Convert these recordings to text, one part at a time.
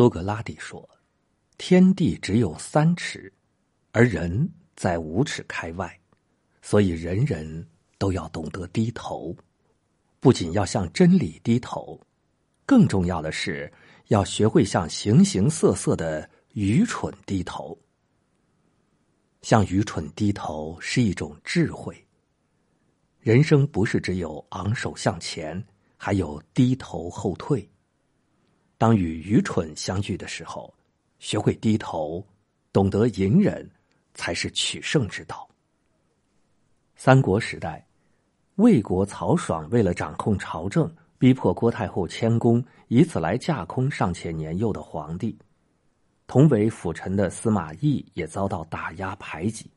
苏格拉底说：“天地只有三尺，而人在五尺开外，所以人人都要懂得低头。不仅要向真理低头，更重要的是要学会向形形色色的愚蠢低头。向愚蠢低头是一种智慧。人生不是只有昂首向前，还有低头后退。”当与愚蠢相遇的时候，学会低头，懂得隐忍，才是取胜之道。三国时代，魏国曹爽为了掌控朝政，逼迫郭太后迁宫，以此来架空尚且年幼的皇帝。同为辅臣的司马懿也遭到打压排挤。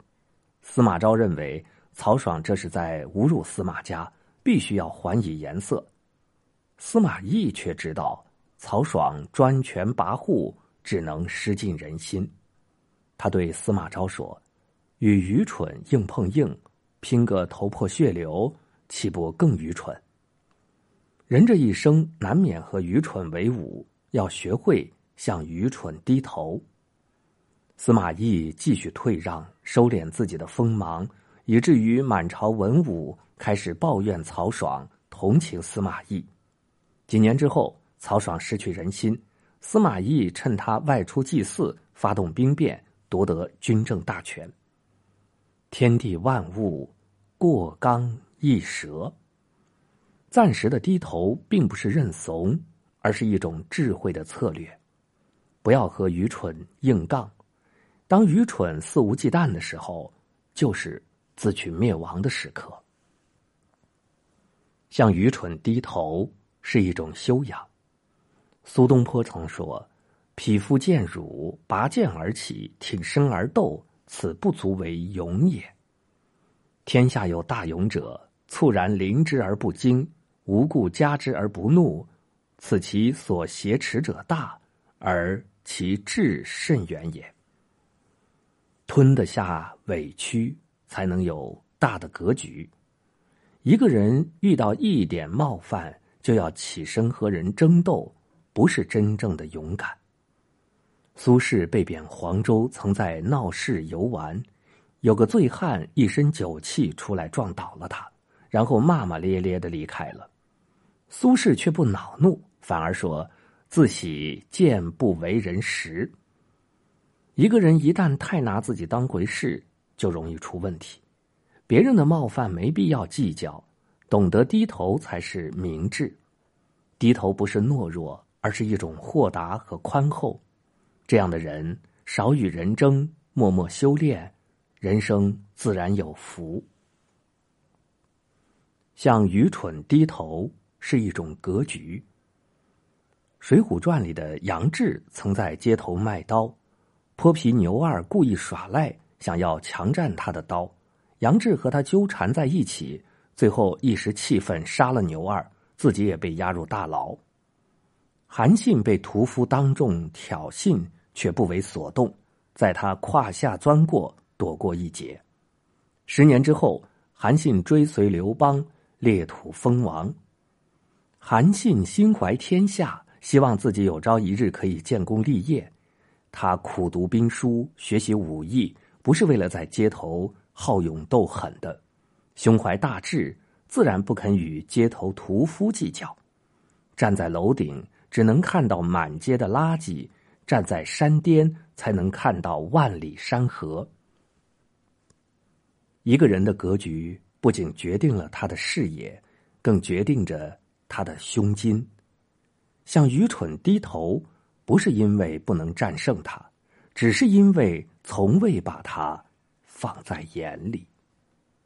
司马昭认为曹爽这是在侮辱司马家，必须要还以颜色。司马懿却知道。曹爽专权跋扈，只能失尽人心。他对司马昭说：“与愚蠢硬碰硬，拼个头破血流，岂不更愚蠢？人这一生难免和愚蠢为伍，要学会向愚蠢低头。”司马懿继续退让，收敛自己的锋芒，以至于满朝文武开始抱怨曹爽，同情司马懿。几年之后。曹爽失去人心，司马懿趁他外出祭祀，发动兵变，夺得军政大权。天地万物，过刚易折。暂时的低头，并不是认怂，而是一种智慧的策略。不要和愚蠢硬杠，当愚蠢肆无忌惮的时候，就是自取灭亡的时刻。向愚蠢低头是一种修养。苏东坡曾说：“匹夫见辱，拔剑而起，挺身而斗，此不足为勇也。天下有大勇者，猝然临之而不惊，无故加之而不怒，此其所挟持者大，而其志甚远也。吞得下委屈，才能有大的格局。一个人遇到一点冒犯，就要起身和人争斗。”不是真正的勇敢。苏轼被贬黄州，曾在闹市游玩，有个醉汉一身酒气出来撞倒了他，然后骂骂咧咧的离开了。苏轼却不恼怒，反而说：“自喜见不为人识。”一个人一旦太拿自己当回事，就容易出问题。别人的冒犯没必要计较，懂得低头才是明智。低头不是懦弱。而是一种豁达和宽厚，这样的人少与人争，默默修炼，人生自然有福。向愚蠢低头是一种格局。《水浒传》里的杨志曾在街头卖刀，泼皮牛二故意耍赖，想要强占他的刀，杨志和他纠缠在一起，最后一时气愤杀了牛二，自己也被押入大牢。韩信被屠夫当众挑衅，却不为所动，在他胯下钻过，躲过一劫。十年之后，韩信追随刘邦，列土封王。韩信心怀天下，希望自己有朝一日可以建功立业。他苦读兵书，学习武艺，不是为了在街头好勇斗狠的，胸怀大志，自然不肯与街头屠夫计较。站在楼顶。只能看到满街的垃圾，站在山巅才能看到万里山河。一个人的格局不仅决定了他的视野，更决定着他的胸襟。向愚蠢低头，不是因为不能战胜他，只是因为从未把他放在眼里。